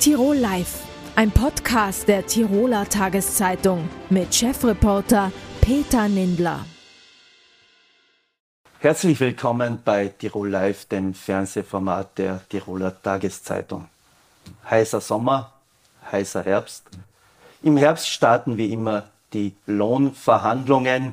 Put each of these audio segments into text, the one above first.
Tirol Live, ein Podcast der Tiroler Tageszeitung mit Chefreporter Peter Nindler. Herzlich willkommen bei Tirol Live, dem Fernsehformat der Tiroler Tageszeitung. Heißer Sommer, heißer Herbst. Im Herbst starten wie immer die Lohnverhandlungen.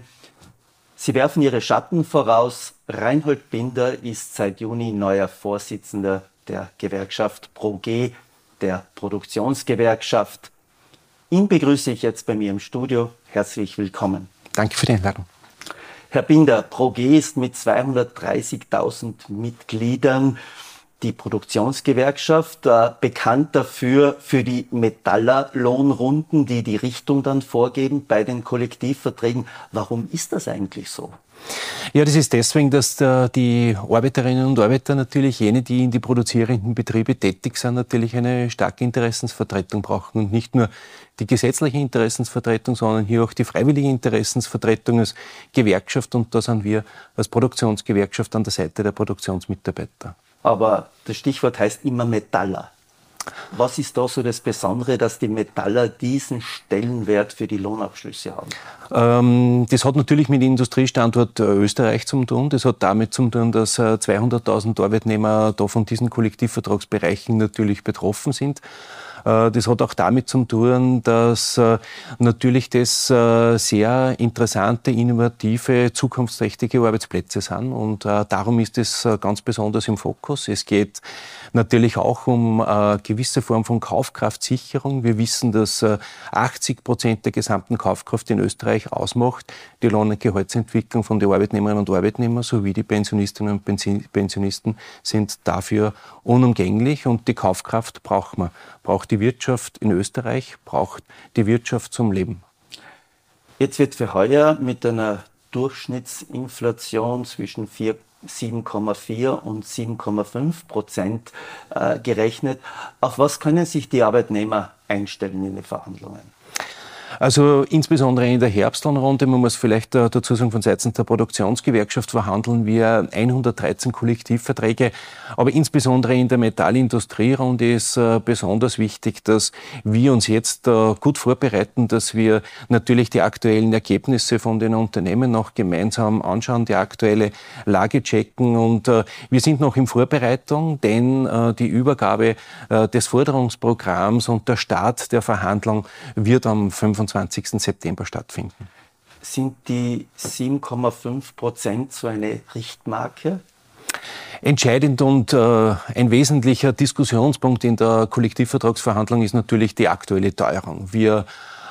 Sie werfen ihre Schatten voraus. Reinhold Binder ist seit Juni neuer Vorsitzender der Gewerkschaft ProG, der Produktionsgewerkschaft. Ihn begrüße ich jetzt bei mir im Studio. Herzlich willkommen. Danke für die Einladung. Herr Binder, ProG ist mit 230.000 Mitgliedern die Produktionsgewerkschaft, äh, bekannt dafür für die Metallerlohnrunden, die die Richtung dann vorgeben bei den Kollektivverträgen. Warum ist das eigentlich so? Ja, das ist deswegen, dass die Arbeiterinnen und Arbeiter natürlich, jene, die in die produzierenden Betriebe tätig sind, natürlich eine starke Interessensvertretung brauchen und nicht nur die gesetzliche Interessensvertretung, sondern hier auch die freiwillige Interessensvertretung als Gewerkschaft und da sind wir als Produktionsgewerkschaft an der Seite der Produktionsmitarbeiter aber das Stichwort heißt immer Metaller. Was ist da so das Besondere, dass die Metaller diesen Stellenwert für die Lohnabschlüsse haben? Ähm, das hat natürlich mit Industriestandort äh, Österreich zu tun. Das hat damit zu tun, dass 200.000 äh, Arbeitnehmer da von diesen Kollektivvertragsbereichen natürlich betroffen sind. Äh, das hat auch damit zu tun, dass natürlich das sehr interessante, innovative, zukunftsträchtige Arbeitsplätze sind. Und darum ist es ganz besonders im Fokus. Es geht natürlich auch um eine gewisse Form von Kaufkraftsicherung. Wir wissen, dass 80 Prozent der gesamten Kaufkraft in Österreich ausmacht die Lohn- und Gehaltsentwicklung von den Arbeitnehmerinnen und Arbeitnehmern sowie die Pensionistinnen und Pensionisten sind dafür unumgänglich und die Kaufkraft braucht man braucht die Wirtschaft in Österreich, braucht die Wirtschaft zum Leben. Jetzt wird für heuer mit einer Durchschnittsinflation zwischen 7,4 und 7,5 Prozent äh, gerechnet. Auf was können sich die Arbeitnehmer einstellen in den Verhandlungen? Also insbesondere in der Herbstlohnrunde, man muss vielleicht äh, dazu sagen, von Seiten der Produktionsgewerkschaft verhandeln wir 113 Kollektivverträge. Aber insbesondere in der Metallindustrierunde ist äh, besonders wichtig, dass wir uns jetzt äh, gut vorbereiten, dass wir natürlich die aktuellen Ergebnisse von den Unternehmen noch gemeinsam anschauen, die aktuelle Lage checken. Und wir sind noch in Vorbereitung, denn die Übergabe des Forderungsprogramms und der Start der Verhandlung wird am 25. 25. September stattfinden. Sind die 7,5 Prozent so eine Richtmarke? Entscheidend und äh, ein wesentlicher Diskussionspunkt in der Kollektivvertragsverhandlung ist natürlich die aktuelle Teuerung. Wir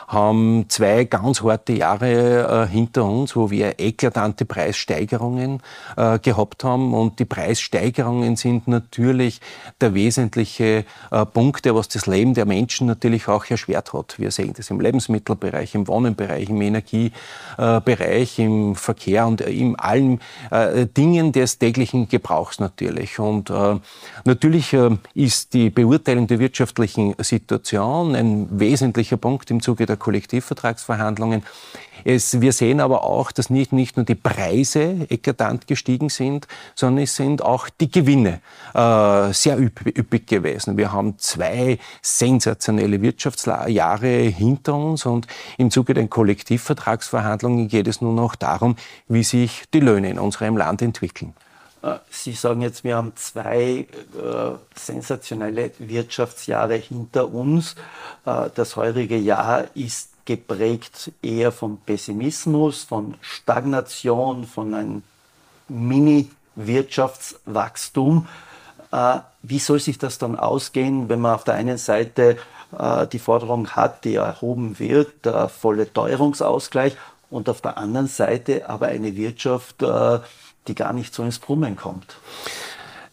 haben zwei ganz harte Jahre äh, hinter uns, wo wir eklatante Preissteigerungen äh, gehabt haben. Und die Preissteigerungen sind natürlich der wesentliche äh, Punkt, der was das Leben der Menschen natürlich auch erschwert hat. Wir sehen das im Lebensmittelbereich, im Wohnenbereich, im Energiebereich, im Verkehr und in allen äh, Dingen des täglichen Gebrauchs natürlich. Und äh, natürlich äh, ist die Beurteilung der wirtschaftlichen Situation ein wesentlicher Punkt im Zuge der der Kollektivvertragsverhandlungen. Es, wir sehen aber auch, dass nicht, nicht nur die Preise eklatant gestiegen sind, sondern es sind auch die Gewinne äh, sehr üppig, üppig gewesen. Wir haben zwei sensationelle Wirtschaftsjahre hinter uns und im Zuge der Kollektivvertragsverhandlungen geht es nur noch darum, wie sich die Löhne in unserem Land entwickeln. Äh, Sie sagen jetzt, wir haben zwei äh, sensationelle Wirtschaftsjahre hinter uns. Äh, das heurige Jahr ist geprägt eher von Pessimismus, von Stagnation, von einem Mini-Wirtschaftswachstum. Äh, wie soll sich das dann ausgehen, wenn man auf der einen Seite äh, die Forderung hat, die erhoben wird, der volle Teuerungsausgleich, und auf der anderen Seite aber eine Wirtschaft, äh, die gar nicht so ins Brummen kommt.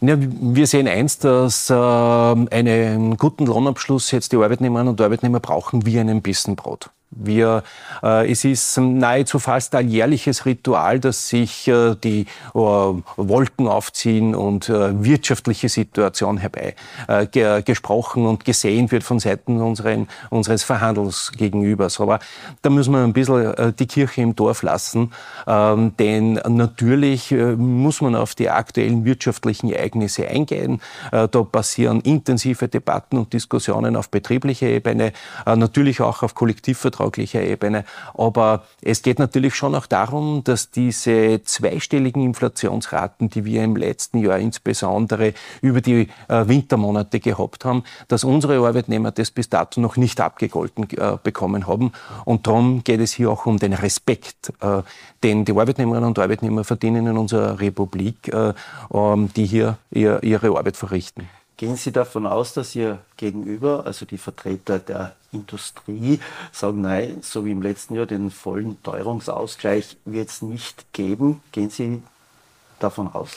Ja, wir sehen eins, dass äh, einen guten Lohnabschluss jetzt die Arbeitnehmerinnen und Arbeitnehmer brauchen wie einen Bissen Brot. Wir, äh, es ist nahezu fast alljährliches Ritual, dass sich äh, die äh, Wolken aufziehen und äh, wirtschaftliche Situation herbei äh, ge gesprochen und gesehen wird von Seiten unseren, unseres Verhandlungsgegenübers. Aber da müssen wir ein bisschen äh, die Kirche im Dorf lassen, ähm, denn natürlich muss man auf die aktuellen wirtschaftlichen Ereignisse eingehen. Da passieren intensive Debatten und Diskussionen auf betrieblicher Ebene, natürlich auch auf kollektivvertraglicher Ebene. Aber es geht natürlich schon auch darum, dass diese zweistelligen Inflationsraten, die wir im letzten Jahr insbesondere über die äh, Wintermonate gehabt haben, dass unsere Arbeitnehmer das bis dato noch nicht abgegolten bekommen haben. Und darum geht es hier auch um den Respekt, den die Arbeitnehmerinnen und Arbeitnehmer verdienen in unserer Republik, ähm, die hier ihre Arbeit verrichten. Gehen Sie davon aus, dass Ihr Gegenüber, also die Vertreter der Industrie, sagen, nein, so wie im letzten Jahr, den vollen Teuerungsausgleich wird es nicht geben? Gehen Sie davon aus?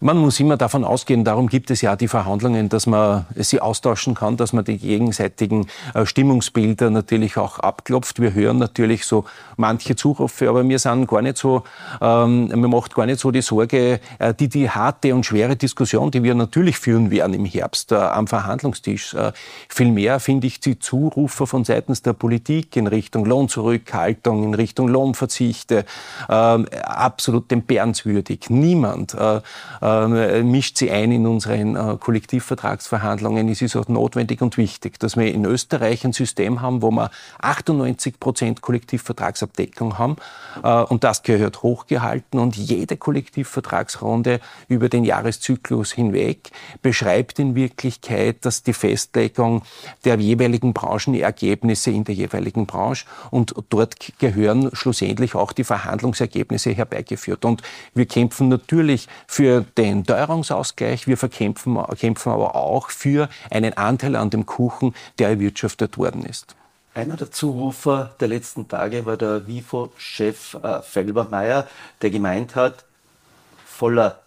Man muss immer davon ausgehen, darum gibt es ja die Verhandlungen, dass man sie austauschen kann, dass man die gegenseitigen äh, Stimmungsbilder natürlich auch abklopft. Wir hören natürlich so manche Zurufe, aber wir sind gar nicht so, ähm, mir macht gar nicht so die Sorge, äh, die, die harte und schwere Diskussion, die wir natürlich führen werden im Herbst äh, am Verhandlungstisch. Äh, vielmehr finde ich die Zurufe von seitens der Politik in Richtung Lohnzurückhaltung, in Richtung Lohnverzichte äh, absolut entbehrenswürdig. Nie niemand äh, äh, mischt sie ein in unseren äh, Kollektivvertragsverhandlungen. Es ist auch notwendig und wichtig, dass wir in Österreich ein System haben, wo wir 98 Prozent Kollektivvertragsabdeckung haben. Äh, und das gehört hochgehalten. Und jede Kollektivvertragsrunde über den Jahreszyklus hinweg beschreibt in Wirklichkeit, dass die Festlegung der jeweiligen Branchenergebnisse in der jeweiligen Branche und dort gehören schlussendlich auch die Verhandlungsergebnisse herbeigeführt. Und wir kämpfen natürlich für den Teuerungsausgleich, wir verkämpfen, kämpfen aber auch für einen Anteil an dem Kuchen, der erwirtschaftet worden ist. Einer der Zurufer der letzten Tage war der WIFO-Chef äh, Felbermeier, der gemeint hat, voller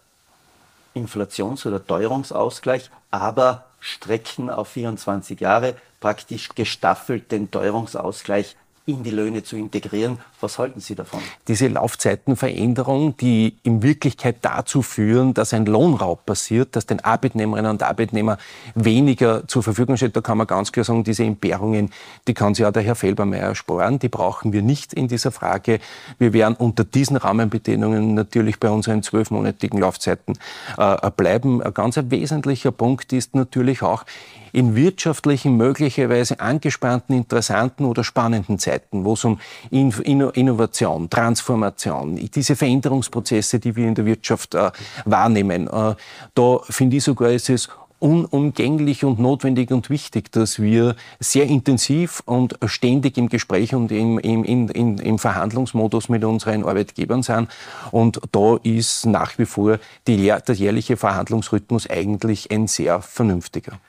Inflations- oder Teuerungsausgleich, aber Strecken auf 24 Jahre, praktisch gestaffelt den Teuerungsausgleich in die Löhne zu integrieren. Was halten Sie davon? Diese Laufzeitenveränderung, die in Wirklichkeit dazu führen, dass ein Lohnraub passiert, dass den Arbeitnehmerinnen und Arbeitnehmern weniger zur Verfügung steht, da kann man ganz klar sagen, diese Entbehrungen, die kann sich ja der Herr Felbermeier sparen, die brauchen wir nicht in dieser Frage. Wir werden unter diesen Rahmenbedingungen natürlich bei unseren zwölfmonatigen Laufzeiten äh, bleiben. Ein ganz wesentlicher Punkt ist natürlich auch, in wirtschaftlichen, möglicherweise angespannten, interessanten oder spannenden Zeiten, wo es um Innovation, Transformation, diese Veränderungsprozesse, die wir in der Wirtschaft äh, wahrnehmen, äh, da finde ich sogar, ist es unumgänglich und notwendig und wichtig, dass wir sehr intensiv und ständig im Gespräch und im, im, im, im Verhandlungsmodus mit unseren Arbeitgebern sind. Und da ist nach wie vor die, der jährliche Verhandlungsrhythmus eigentlich ein sehr vernünftiger.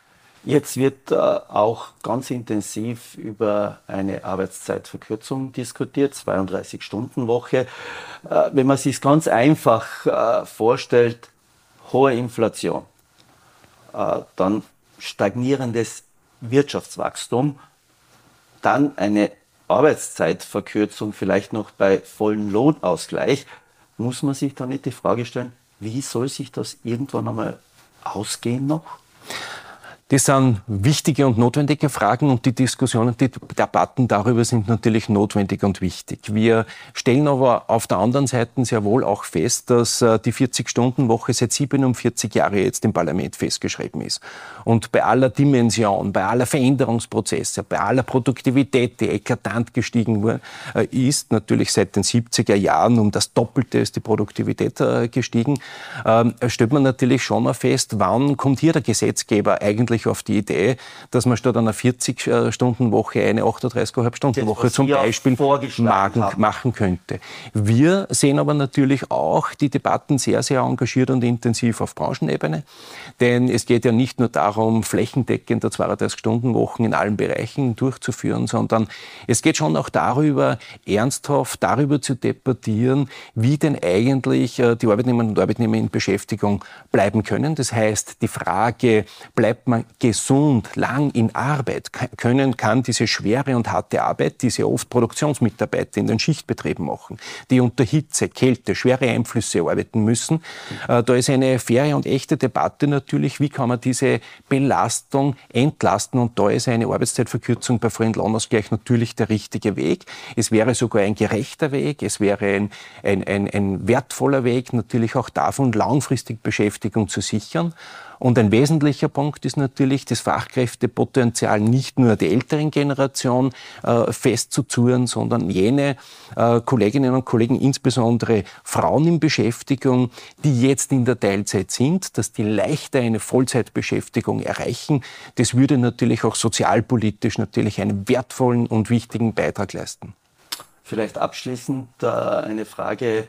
Jetzt wird äh, auch ganz intensiv über eine Arbeitszeitverkürzung diskutiert, 32-Stunden-Woche. Äh, wenn man sich ganz einfach äh, vorstellt, hohe Inflation, äh, dann stagnierendes Wirtschaftswachstum, dann eine Arbeitszeitverkürzung vielleicht noch bei vollem Lohnausgleich, muss man sich da nicht die Frage stellen, wie soll sich das irgendwann einmal ausgehen noch? Das sind wichtige und notwendige Fragen und die Diskussionen, die Debatten darüber sind natürlich notwendig und wichtig. Wir stellen aber auf der anderen Seite sehr wohl auch fest, dass äh, die 40-Stunden-Woche seit 47 Jahren jetzt im Parlament festgeschrieben ist. Und bei aller Dimension, bei aller Veränderungsprozesse, bei aller Produktivität, die eklatant gestiegen äh, ist, natürlich seit den 70er Jahren um das Doppelte ist die Produktivität äh, gestiegen, ähm, stellt man natürlich schon mal fest, wann kommt hier der Gesetzgeber eigentlich eigentlich auf die Idee, dass man statt einer 40-Stunden-Woche eine 38,5-Stunden-Woche zum Beispiel machen, machen könnte. Wir sehen aber natürlich auch die Debatten sehr, sehr engagiert und intensiv auf Branchenebene. Denn es geht ja nicht nur darum, flächendeckend 32-Stunden-Wochen in allen Bereichen durchzuführen, sondern es geht schon auch darüber, ernsthaft darüber zu debattieren, wie denn eigentlich äh, die Arbeitnehmerinnen und Arbeitnehmer in Beschäftigung bleiben können. Das heißt, die Frage, bleibt man gesund, lang in Arbeit können, kann diese schwere und harte Arbeit, die sehr oft Produktionsmitarbeiter in den Schichtbetrieben machen, die unter Hitze, Kälte, schwere Einflüsse arbeiten müssen. Äh, da ist eine faire und echte Debatte natürlich, wie kann man diese Belastung entlasten und da ist eine Arbeitszeitverkürzung bei vollen Lohnausgleich natürlich der richtige Weg. Es wäre sogar ein gerechter Weg, es wäre ein, ein, ein, ein wertvoller Weg, natürlich auch davon langfristig Beschäftigung zu sichern. Und ein wesentlicher Punkt ist natürlich, das Fachkräftepotenzial nicht nur der älteren Generation äh, festzuzurren, sondern jene äh, Kolleginnen und Kollegen, insbesondere Frauen in Beschäftigung, die jetzt in der Teilzeit sind, dass die leichter eine Vollzeitbeschäftigung erreichen. Das würde natürlich auch sozialpolitisch natürlich einen wertvollen und wichtigen Beitrag leisten. Vielleicht abschließend äh, eine Frage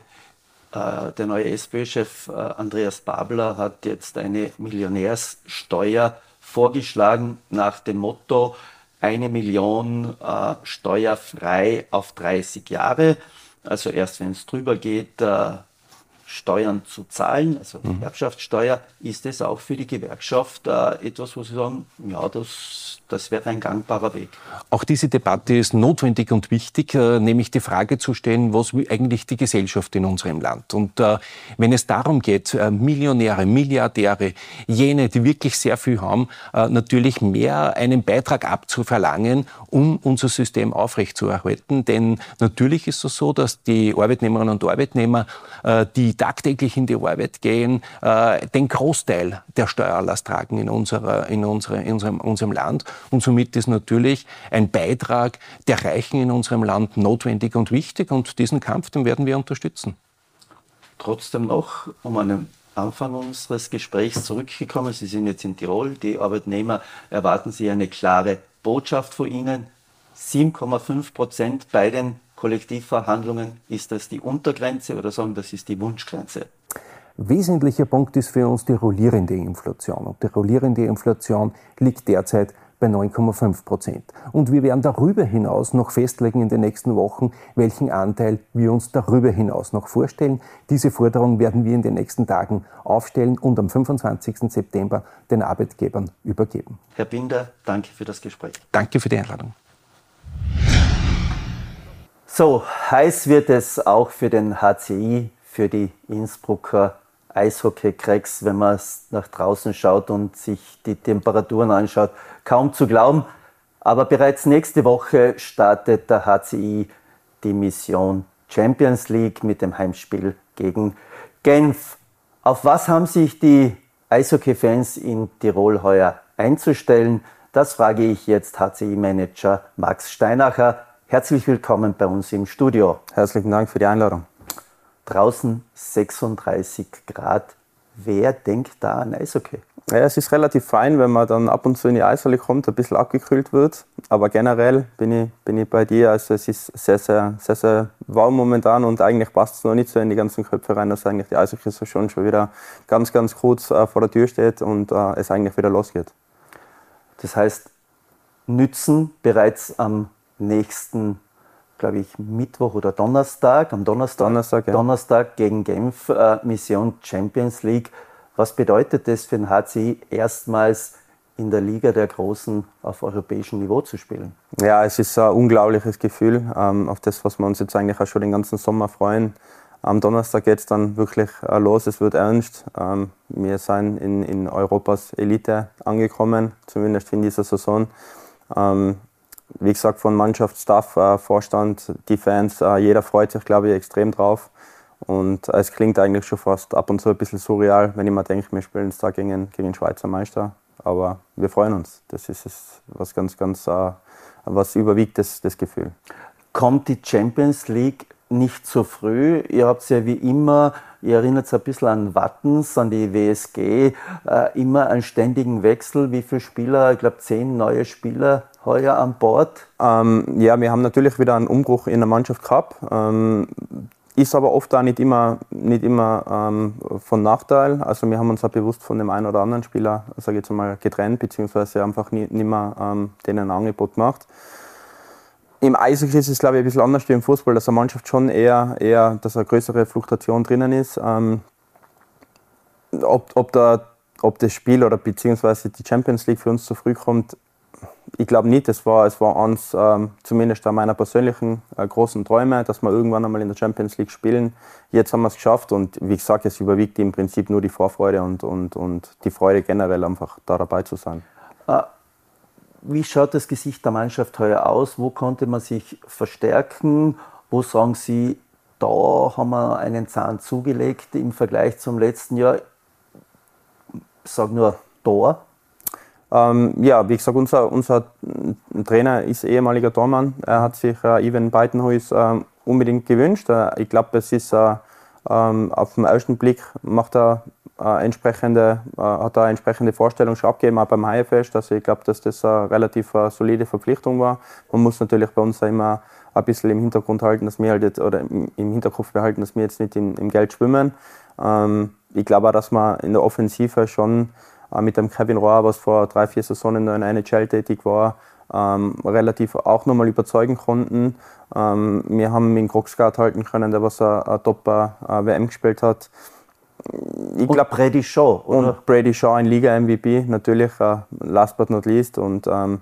der neue SPÖ-Chef äh, Andreas Babler hat jetzt eine Millionärssteuer vorgeschlagen nach dem Motto eine Million äh, steuerfrei auf 30 Jahre. Also erst wenn es drüber geht, Steuern zu zahlen, also mhm. Erbschaftssteuer, ist es auch für die Gewerkschaft etwas, wo Sie sagen, ja, das das wäre ein gangbarer Weg. Auch diese Debatte ist notwendig und wichtig, äh, nämlich die Frage zu stellen, was will eigentlich die Gesellschaft in unserem Land? Und äh, wenn es darum geht, äh, Millionäre, Milliardäre, jene, die wirklich sehr viel haben, äh, natürlich mehr einen Beitrag abzuverlangen, um unser System aufrechtzuerhalten. Denn natürlich ist es so, dass die Arbeitnehmerinnen und Arbeitnehmer, äh, die tagtäglich in die Arbeit gehen, äh, den Großteil der Steuerlast tragen in, unserer, in, unserer, in unserem, unserem Land. Und somit ist natürlich ein Beitrag der Reichen in unserem Land notwendig und wichtig. Und diesen Kampf, den werden wir unterstützen. Trotzdem noch, um einen Anfang unseres Gesprächs zurückgekommen. Sie sind jetzt in Tirol. Die Arbeitnehmer erwarten Sie eine klare Botschaft von Ihnen. 7,5 Prozent bei den Kollektivverhandlungen. Ist das die Untergrenze oder sagen, das ist die Wunschgrenze? Wesentlicher Punkt ist für uns die rollierende Inflation. Und die rollierende Inflation liegt derzeit bei 9,5 Prozent. Und wir werden darüber hinaus noch festlegen in den nächsten Wochen, welchen Anteil wir uns darüber hinaus noch vorstellen. Diese Forderung werden wir in den nächsten Tagen aufstellen und am 25. September den Arbeitgebern übergeben. Herr Binder, danke für das Gespräch. Danke für die Einladung. So, heiß wird es auch für den HCI, für die Innsbrucker Eishockey-Cracks, wenn man nach draußen schaut und sich die Temperaturen anschaut, kaum zu glauben. Aber bereits nächste Woche startet der HCI die Mission Champions League mit dem Heimspiel gegen Genf. Auf was haben sich die Eishockey-Fans in Tirol heuer einzustellen? Das frage ich jetzt HCI-Manager Max Steinacher. Herzlich willkommen bei uns im Studio. Herzlichen Dank für die Einladung. Draußen 36 Grad. Wer denkt da an Eishockey? Ja, es ist relativ fein, wenn man dann ab und zu in die Eishalle kommt, ein bisschen abgekühlt wird. Aber generell bin ich, bin ich bei dir. Also es ist sehr, sehr, sehr, sehr warm momentan und eigentlich passt es noch nicht so in die ganzen Köpfe rein, dass eigentlich die Eishockey-Saison schon wieder ganz, ganz kurz äh, vor der Tür steht und äh, es eigentlich wieder losgeht. Das heißt, nützen bereits am nächsten glaube ich, Mittwoch oder Donnerstag, am Donnerstag, Donnerstag, ja. Donnerstag gegen Genf, äh, Mission Champions League. Was bedeutet das für den HCI, erstmals in der Liga der Großen auf europäischem Niveau zu spielen? Ja, es ist ein unglaubliches Gefühl, ähm, auf das, was wir uns jetzt eigentlich auch schon den ganzen Sommer freuen. Am Donnerstag geht es dann wirklich äh, los, es wird ernst. Ähm, wir sind in, in Europas Elite angekommen, zumindest in dieser Saison. Wie gesagt, von Mannschaft, Staff, äh, Vorstand, die Fans, äh, jeder freut sich, glaube ich, extrem drauf. Und äh, es klingt eigentlich schon fast ab und zu ein bisschen surreal, wenn ich mir denke, wir spielen jetzt da gegen, gegen Schweizer Meister. Aber wir freuen uns. Das ist es, was ganz, ganz, äh, was überwiegt das, das Gefühl. Kommt die Champions League nicht so früh. Ihr habt ja wie immer, ihr erinnert es ein bisschen an Wattens, an die WSG, äh, immer einen ständigen Wechsel. Wie viele Spieler? Ich glaube, zehn neue Spieler heuer an Bord? Ähm, ja, wir haben natürlich wieder einen Umbruch in der Mannschaft gehabt. Ähm, ist aber oft auch nicht immer, nicht immer ähm, von Nachteil. Also wir haben uns auch bewusst von dem einen oder anderen Spieler, sage ich jetzt mal, getrennt, beziehungsweise einfach nie, nicht mehr ähm, denen ein Angebot gemacht. Im Eishockey ist es, glaube ich, ein bisschen anders wie im Fußball, dass eine Mannschaft schon eher, eher dass eine größere Fluktuation drinnen ist. Ähm, ob, ob der ob das Spiel oder beziehungsweise die Champions League für uns zu früh kommt, ich glaube nicht. Es war, es war eins, ähm, zumindest meiner persönlichen äh, großen Träume, dass wir irgendwann einmal in der Champions League spielen. Jetzt haben wir es geschafft und wie gesagt, es überwiegt im Prinzip nur die Vorfreude und, und, und die Freude generell einfach da dabei zu sein. Äh, wie schaut das Gesicht der Mannschaft heuer aus? Wo konnte man sich verstärken? Wo sagen Sie, da haben wir einen Zahn zugelegt im Vergleich zum letzten Jahr? Sage nur Tor. Ähm, ja, wie gesagt, unser, unser Trainer ist ehemaliger Tormann. Er hat sich äh, Ivan Beitenhuis äh, unbedingt gewünscht. Äh, ich glaube, es ist äh, ähm, auf den ersten Blick macht er äh, entsprechende, äh, hat eine entsprechende Vorstellung schon abgegeben, auch beim Haifest. Also ich glaube, dass das eine relativ solide Verpflichtung war. Man muss natürlich bei uns immer ein bisschen im Hintergrund halten, dass wir halt jetzt, oder im Hinterkopf behalten, dass wir jetzt nicht im, im Geld schwimmen. Ähm, ich glaube auch, dass wir in der Offensive schon äh, mit dem Kevin Rohr, was vor drei, vier Saisonen in einer NHL tätig war, ähm, relativ auch nochmal überzeugen konnten. Ähm, wir haben mit Kroxgard halten können, der was ein Top-WM gespielt hat. Ich und Brady Shaw, oder? Und Brady Shaw, ein Liga-MVP, natürlich, uh, last but not least. Und ähm,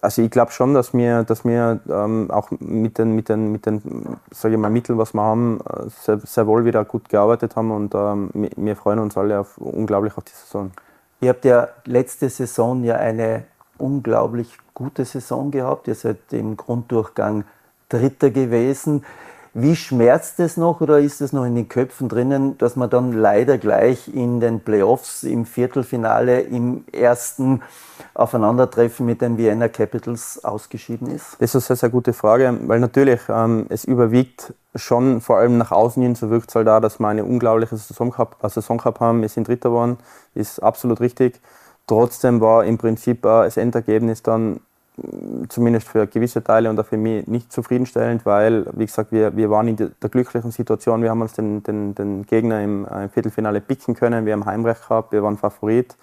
also ich glaube schon, dass wir, dass wir ähm, auch mit den, mit den, mit den ich mal, Mitteln, was wir haben, äh, sehr, sehr wohl wieder gut gearbeitet haben und ähm, wir freuen uns alle auf, unglaublich auf die Saison. Ihr habt ja letzte Saison ja eine unglaublich gute Saison gehabt. Ihr seid im Grunddurchgang Dritter gewesen. Wie schmerzt es noch oder ist es noch in den Köpfen drinnen, dass man dann leider gleich in den Playoffs im Viertelfinale im ersten Aufeinandertreffen mit den Vienna Capitals ausgeschieden ist? Das ist eine sehr, sehr gute Frage, weil natürlich ähm, es überwiegt schon, vor allem nach außen hin, so wirkt es halt da, dass wir eine unglaubliche Saison gehabt, äh, Saison gehabt haben. Wir sind Dritter geworden, ist absolut richtig. Trotzdem war im Prinzip äh, das Endergebnis dann zumindest für gewisse Teile und auch für mich nicht zufriedenstellend, weil, wie gesagt, wir, wir waren in der glücklichen Situation, wir haben uns den, den, den Gegner im, äh, im Viertelfinale picken können, wir haben Heimrecht gehabt, wir waren Favorit,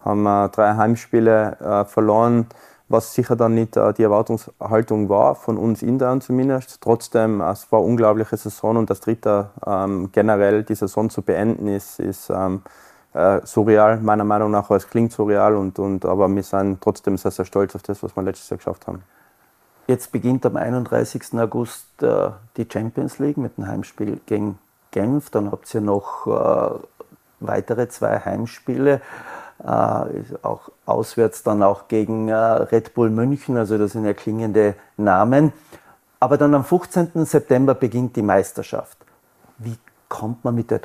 haben äh, drei Heimspiele äh, verloren, was sicher dann nicht äh, die Erwartungshaltung war, von uns intern zumindest. Trotzdem, es war eine unglaubliche Saison und das dritte ähm, generell die Saison zu beenden ist, ist ähm, äh, surreal, meiner Meinung nach. Es klingt surreal, und, und, aber wir sind trotzdem sehr, sehr stolz auf das, was wir letztes Jahr geschafft haben. Jetzt beginnt am 31. August äh, die Champions League mit dem Heimspiel gegen Genf. Dann habt ihr noch äh, weitere zwei Heimspiele. Äh, auch auswärts dann auch gegen äh, Red Bull München. Also das sind ja klingende Namen. Aber dann am 15. September beginnt die Meisterschaft. Wie kommt man mit der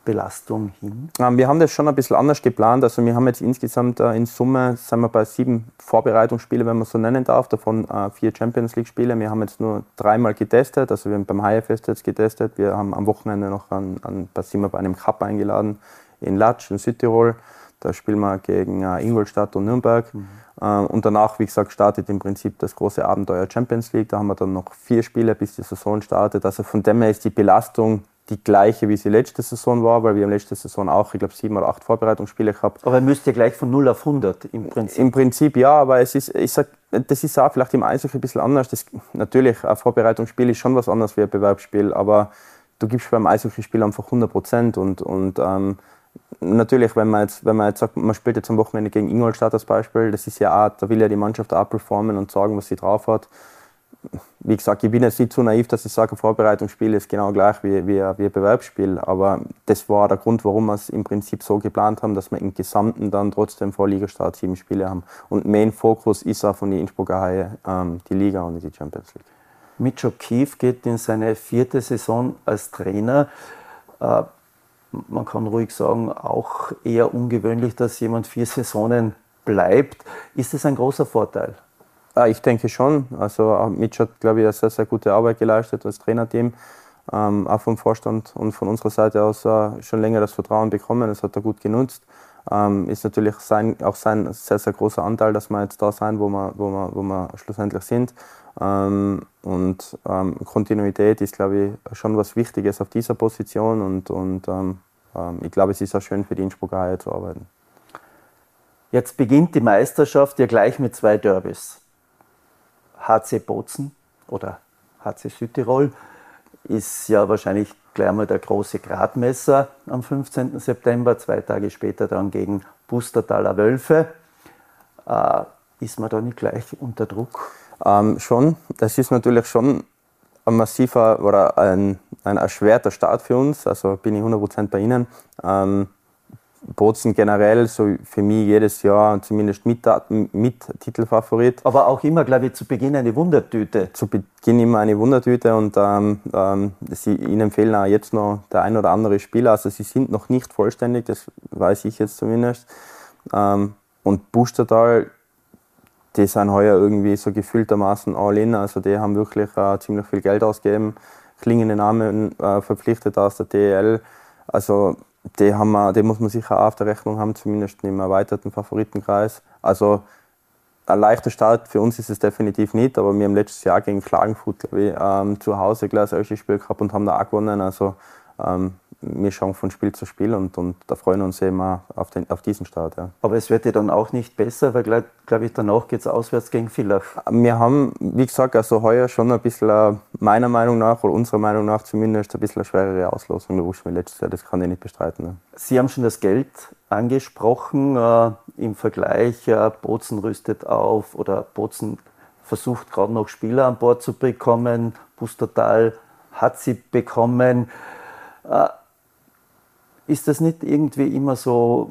Doppelbelastung hin? Ähm, wir haben das schon ein bisschen anders geplant. Also wir haben jetzt insgesamt äh, in Summe sind wir bei sieben Vorbereitungsspielen, wenn man so nennen darf, davon äh, vier Champions League Spiele. Wir haben jetzt nur dreimal getestet, also wir haben beim HFS jetzt getestet. Wir haben am Wochenende noch an, an, sind wir bei einem Cup eingeladen in Latsch in Südtirol. Da spielen wir gegen äh, Ingolstadt und Nürnberg. Mhm. und danach, wie gesagt, startet im Prinzip das große Abenteuer Champions League. Da haben wir dann noch vier Spiele, bis die Saison startet. Also von dem her ist die Belastung die gleiche, wie sie letzte Saison war, weil wir haben letzte Saison auch, ich glaube, sieben oder acht Vorbereitungsspiele gehabt. Aber ihr müsst ja gleich von 0 auf 100 im Prinzip. Im Prinzip ja, aber es ist, ich sag, das ist auch vielleicht im Eishockey ein bisschen anders. Das, natürlich, ein Vorbereitungsspiel ist schon was anderes wie ein Bewerbsspiel, aber du gibst beim Eishockeyspiel einfach 100 Prozent und, und ähm, natürlich, wenn man, jetzt, wenn man jetzt sagt, man spielt jetzt am Wochenende gegen Ingolstadt als Beispiel, das ist ja auch, da will ja die Mannschaft auch performen und sagen, was sie drauf hat wie gesagt, ich bin jetzt nicht zu naiv, dass ich sage, Vorbereitungsspiel ist genau gleich wie, wie, wie ein Bewerbsspiel. Aber das war der Grund, warum wir es im Prinzip so geplant haben, dass wir im Gesamten dann trotzdem vor Ligastart sieben Spiele haben. Und Main Fokus ist auch von den Innsbrucker Haie ähm, die Liga und die Champions League. Mitch O'Keefe geht in seine vierte Saison als Trainer. Äh, man kann ruhig sagen, auch eher ungewöhnlich, dass jemand vier Saisonen bleibt. Ist das ein großer Vorteil? Ah, ich denke schon. Also Mitch hat, glaube ich, eine sehr, sehr gute Arbeit geleistet als Trainerteam. Ähm, auch vom Vorstand und von unserer Seite aus äh, schon länger das Vertrauen bekommen. Das hat er gut genutzt. Ähm, ist natürlich sein, auch sein sehr, sehr großer Anteil, dass wir jetzt da sein, wo wir, wo wir, wo wir schlussendlich sind. Ähm, und ähm, Kontinuität ist, glaube ich, schon was Wichtiges auf dieser Position. Und, und ähm, ähm, ich glaube, es ist auch schön für die Innsbrucker zu arbeiten. Jetzt beginnt die Meisterschaft ja gleich mit zwei Derbys. HC Bozen oder HC Südtirol ist ja wahrscheinlich gleich einmal der große Gradmesser am 15. September, zwei Tage später dann gegen Bustertaler Wölfe. Äh, ist man da nicht gleich unter Druck? Ähm, schon. Das ist natürlich schon ein massiver oder ein, ein erschwerter Start für uns. Also bin ich 100% bei Ihnen. Ähm, Bozen generell, so für mich jedes Jahr zumindest mit, mit Titelfavorit. Aber auch immer, glaube ich, zu Beginn eine Wundertüte. Zu Beginn immer eine Wundertüte und ähm, ähm, sie, ihnen fehlen auch jetzt noch der ein oder andere Spieler. Also sie sind noch nicht vollständig, das weiß ich jetzt zumindest. Ähm, und Bustertal, die sind heuer irgendwie so gefühltermaßen all in. Also die haben wirklich äh, ziemlich viel Geld ausgegeben, klingende Namen äh, verpflichtet aus der DEL. Also die, haben wir, die muss man sicher auch auf der Rechnung haben, zumindest im erweiterten Favoritenkreis. Also ein leichter Start für uns ist es definitiv nicht, aber wir haben letztes Jahr gegen Klagenfurt ich, ähm, zu Hause gleich ein Spiel gehabt und haben da auch gewonnen. Also ähm, wir schauen von Spiel zu Spiel und, und da freuen uns immer auf, den, auf diesen Start. Ja. Aber es wird ja dann auch nicht besser, weil, glaube glaub ich, danach geht es auswärts gegen Villach. Wir haben, wie gesagt, also heuer schon ein bisschen, meiner Meinung nach oder unserer Meinung nach zumindest, ein bisschen eine schwerere Auslosung gewusst wie letztes Jahr. Das kann ich nicht bestreiten. Ja. Sie haben schon das Geld angesprochen. Äh, Im Vergleich, äh, Bozen rüstet auf oder Bozen versucht gerade noch Spieler an Bord zu bekommen. Bustertal hat sie bekommen. Äh, ist das nicht irgendwie immer so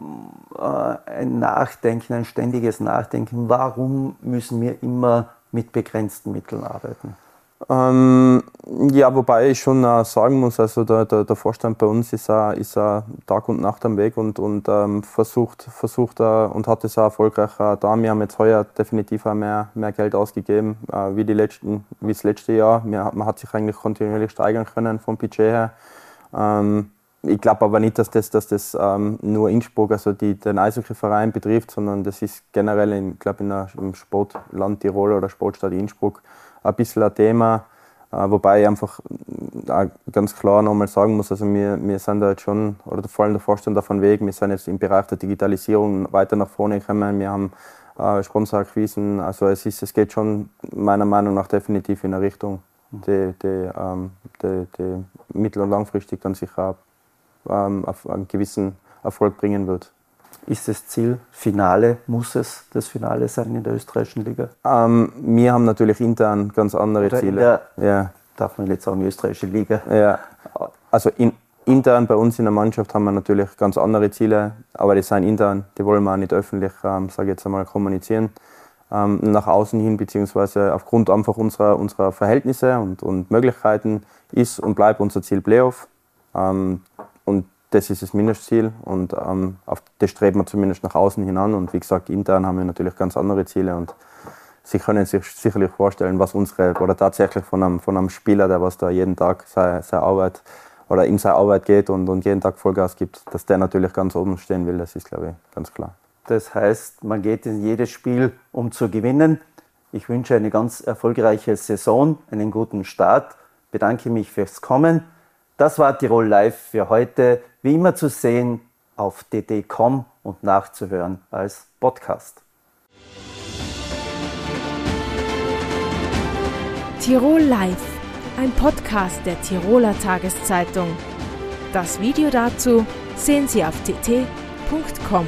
äh, ein Nachdenken, ein ständiges Nachdenken? Warum müssen wir immer mit begrenzten Mitteln arbeiten? Ähm, ja, wobei ich schon äh, sagen muss, also der, der, der, Vorstand bei uns ist, äh, ist äh, Tag und Nacht am Weg und, und ähm, versucht, versucht äh, und hat es auch erfolgreich äh, da. Wir haben jetzt heuer definitiv auch mehr, mehr Geld ausgegeben äh, wie, die letzten, wie das letzte Jahr. Wir, man hat sich eigentlich kontinuierlich steigern können vom Budget her. Ähm, ich glaube aber nicht, dass das, dass das ähm, nur Innsbruck, also die, den Eishockeyverein betrifft, sondern das ist generell in, glaub, in der, im Sportland Tirol oder Sportstadt Innsbruck ein bisschen ein Thema. Äh, wobei ich einfach äh, ganz klar nochmal sagen muss, also wir, wir sind da jetzt schon, oder vor allem der Vorstand davon weg, wir sind jetzt im Bereich der Digitalisierung weiter nach vorne gekommen, wir haben äh, Sponsoracquisen, also es, ist, es geht schon meiner Meinung nach definitiv in eine Richtung, die, die, ähm, die, die mittel- und langfristig dann sicher ähm, auf einen gewissen Erfolg bringen wird. Ist das Ziel Finale? Muss es das Finale sein in der österreichischen Liga? Ähm, wir haben natürlich intern ganz andere Oder Ziele. ja. Darf man jetzt sagen, österreichische Liga? Ja. Also in, intern bei uns in der Mannschaft haben wir natürlich ganz andere Ziele, aber die sind intern, die wollen wir auch nicht öffentlich, ähm, sage jetzt einmal, kommunizieren. Ähm, nach außen hin, beziehungsweise aufgrund einfach unserer, unserer Verhältnisse und, und Möglichkeiten ist und bleibt unser Ziel Playoff. Ähm, und das ist das Mindestziel und ähm, auf das streben wir zumindest nach außen hin an. Und wie gesagt, intern haben wir natürlich ganz andere Ziele und Sie können sich sicherlich vorstellen, was unsere, oder tatsächlich von einem, von einem Spieler, der was da jeden Tag seine, seine Arbeit oder in seine Arbeit geht und, und jeden Tag Vollgas gibt, dass der natürlich ganz oben stehen will, das ist, glaube ich, ganz klar. Das heißt, man geht in jedes Spiel, um zu gewinnen. Ich wünsche eine ganz erfolgreiche Saison, einen guten Start, bedanke mich fürs Kommen. Das war Tirol Live für heute, wie immer zu sehen auf dd.com und nachzuhören als Podcast. Tirol Live, ein Podcast der Tiroler Tageszeitung. Das Video dazu sehen Sie auf tt.com.